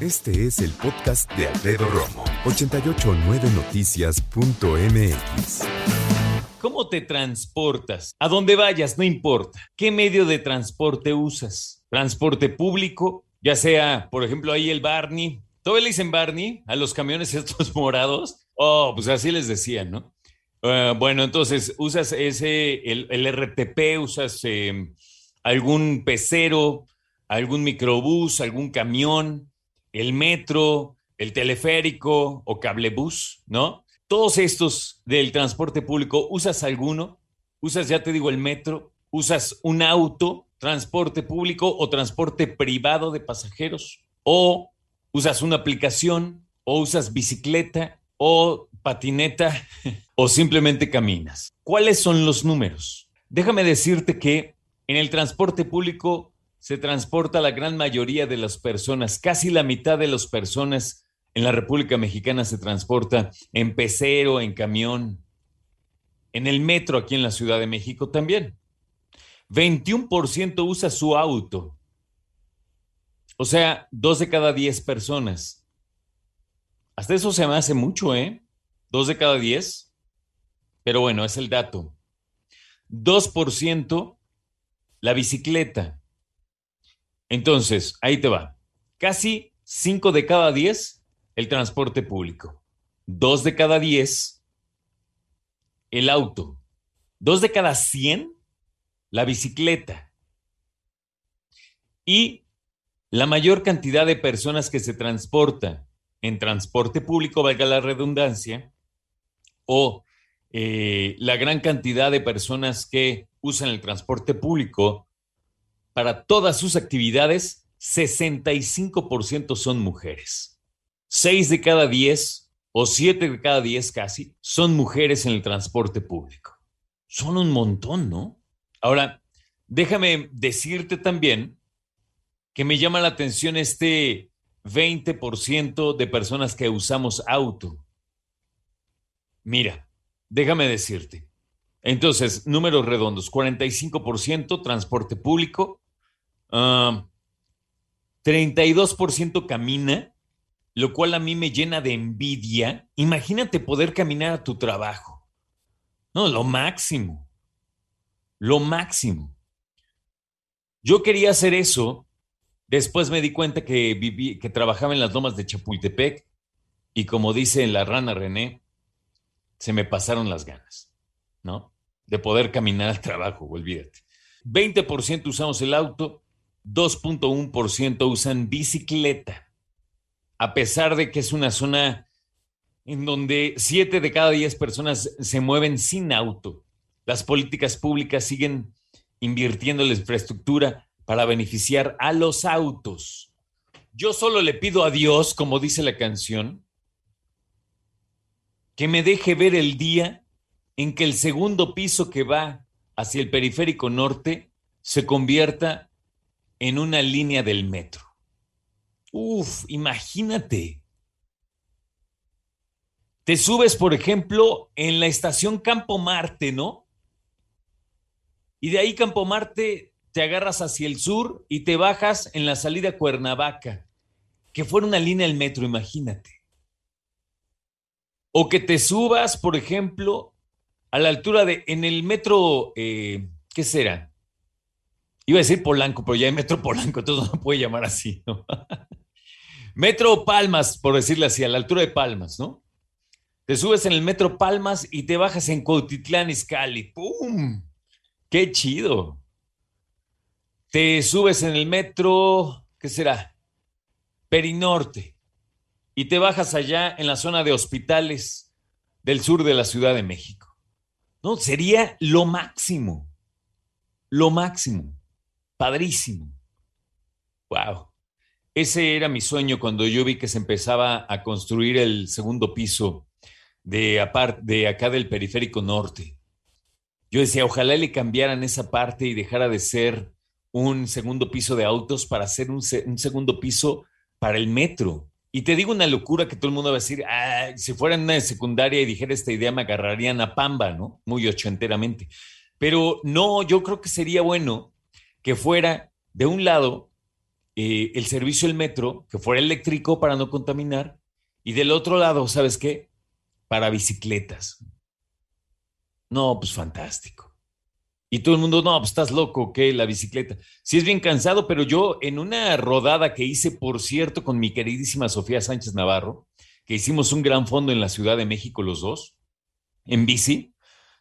Este es el podcast de Alfredo Romo. 889noticias.mx ¿Cómo te transportas? A dónde vayas, no importa. ¿Qué medio de transporte usas? ¿Transporte público? Ya sea, por ejemplo, ahí el Barney. ¿Todavía le dicen Barney a los camiones estos morados? Oh, pues así les decían, ¿no? Uh, bueno, entonces usas ese, el, el RTP, usas eh, algún pecero, algún microbús, algún camión, el metro, el teleférico o cablebús, ¿no? Todos estos del transporte público, ¿usas alguno? ¿Usas, ya te digo, el metro? ¿Usas un auto, transporte público o transporte privado de pasajeros? ¿O usas una aplicación? ¿O usas bicicleta? ¿O patineta? ¿O simplemente caminas? ¿Cuáles son los números? Déjame decirte que en el transporte público se transporta la gran mayoría de las personas, casi la mitad de las personas en la República Mexicana se transporta en pecero, en camión, en el metro aquí en la Ciudad de México también. 21% usa su auto. O sea, dos de cada diez personas. Hasta eso se me hace mucho, ¿eh? Dos de cada diez. Pero bueno, es el dato. 2% la bicicleta. Entonces, ahí te va. Casi 5 de cada 10 el transporte público. Dos de cada 10 el auto. Dos de cada 100 la bicicleta. Y la mayor cantidad de personas que se transporta en transporte público, valga la redundancia, o eh, la gran cantidad de personas que usan el transporte público para todas sus actividades, 65% son mujeres. 6 de cada 10 o 7 de cada 10 casi son mujeres en el transporte público. Son un montón, ¿no? Ahora, déjame decirte también que me llama la atención este 20% de personas que usamos auto. Mira, déjame decirte. Entonces, números redondos, 45% transporte público, uh, 32% camina, lo cual a mí me llena de envidia. Imagínate poder caminar a tu trabajo. No, lo máximo. Lo máximo. Yo quería hacer eso. Después me di cuenta que, viví, que trabajaba en las lomas de Chapultepec y como dice la rana René, se me pasaron las ganas, ¿no? De poder caminar al trabajo, olvídate. 20% usamos el auto, 2.1% usan bicicleta, a pesar de que es una zona en donde 7 de cada 10 personas se mueven sin auto. Las políticas públicas siguen invirtiendo en la infraestructura para beneficiar a los autos. Yo solo le pido a Dios, como dice la canción, que me deje ver el día en que el segundo piso que va hacia el periférico norte se convierta en una línea del metro. Uf, imagínate. Te subes, por ejemplo, en la estación Campo Marte, ¿no? Y de ahí Campo Marte te agarras hacia el sur y te bajas en la salida Cuernavaca, que fuera una línea del metro, imagínate. O que te subas, por ejemplo, a la altura de, en el metro, eh, ¿qué será? Iba a decir Polanco, pero ya hay Metro Polanco, entonces no puede llamar así, ¿no? metro Palmas, por decirle así, a la altura de Palmas, ¿no? Te subes en el Metro Palmas y te bajas en Cuautitlán Izcalli. ¡Pum! ¡Qué chido! Te subes en el metro, ¿qué será? Perinorte. Y te bajas allá en la zona de hospitales del sur de la Ciudad de México. No, sería lo máximo. Lo máximo. Padrísimo. Wow. Ese era mi sueño cuando yo vi que se empezaba a construir el segundo piso de, de acá del periférico norte. Yo decía, ojalá le cambiaran esa parte y dejara de ser un segundo piso de autos para hacer un, un segundo piso para el metro. Y te digo una locura que todo el mundo va a decir, si fuera en una secundaria y dijera esta idea, me agarrarían a pamba, ¿no? Muy ochenteramente. Pero no, yo creo que sería bueno que fuera de un lado eh, el servicio del metro, que fuera eléctrico para no contaminar, y del otro lado, ¿sabes qué? Para bicicletas. No, pues fantástico. Y todo el mundo, no, pues estás loco, ¿qué? La bicicleta. Sí es bien cansado, pero yo en una rodada que hice, por cierto, con mi queridísima Sofía Sánchez Navarro, que hicimos un gran fondo en la Ciudad de México los dos, en bici,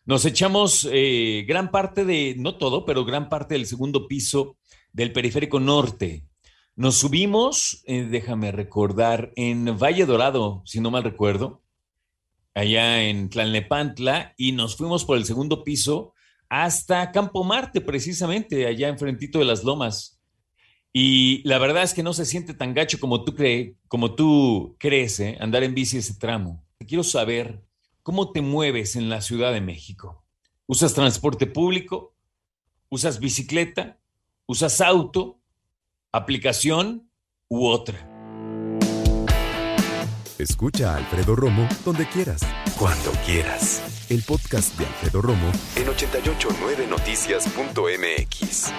nos echamos eh, gran parte de, no todo, pero gran parte del segundo piso del periférico norte, nos subimos, eh, déjame recordar, en Valle Dorado, si no mal recuerdo, allá en Tlalnepantla, y nos fuimos por el segundo piso hasta Campo Marte, precisamente, allá enfrentito de las lomas. Y la verdad es que no se siente tan gacho como tú, crees, como tú crees, ¿eh? andar en bici ese tramo. Quiero saber cómo te mueves en la Ciudad de México. ¿Usas transporte público? ¿Usas bicicleta? ¿Usas auto? aplicación u otra. Escucha a Alfredo Romo donde quieras, cuando quieras. El podcast de Alfredo Romo en 889noticias.mx.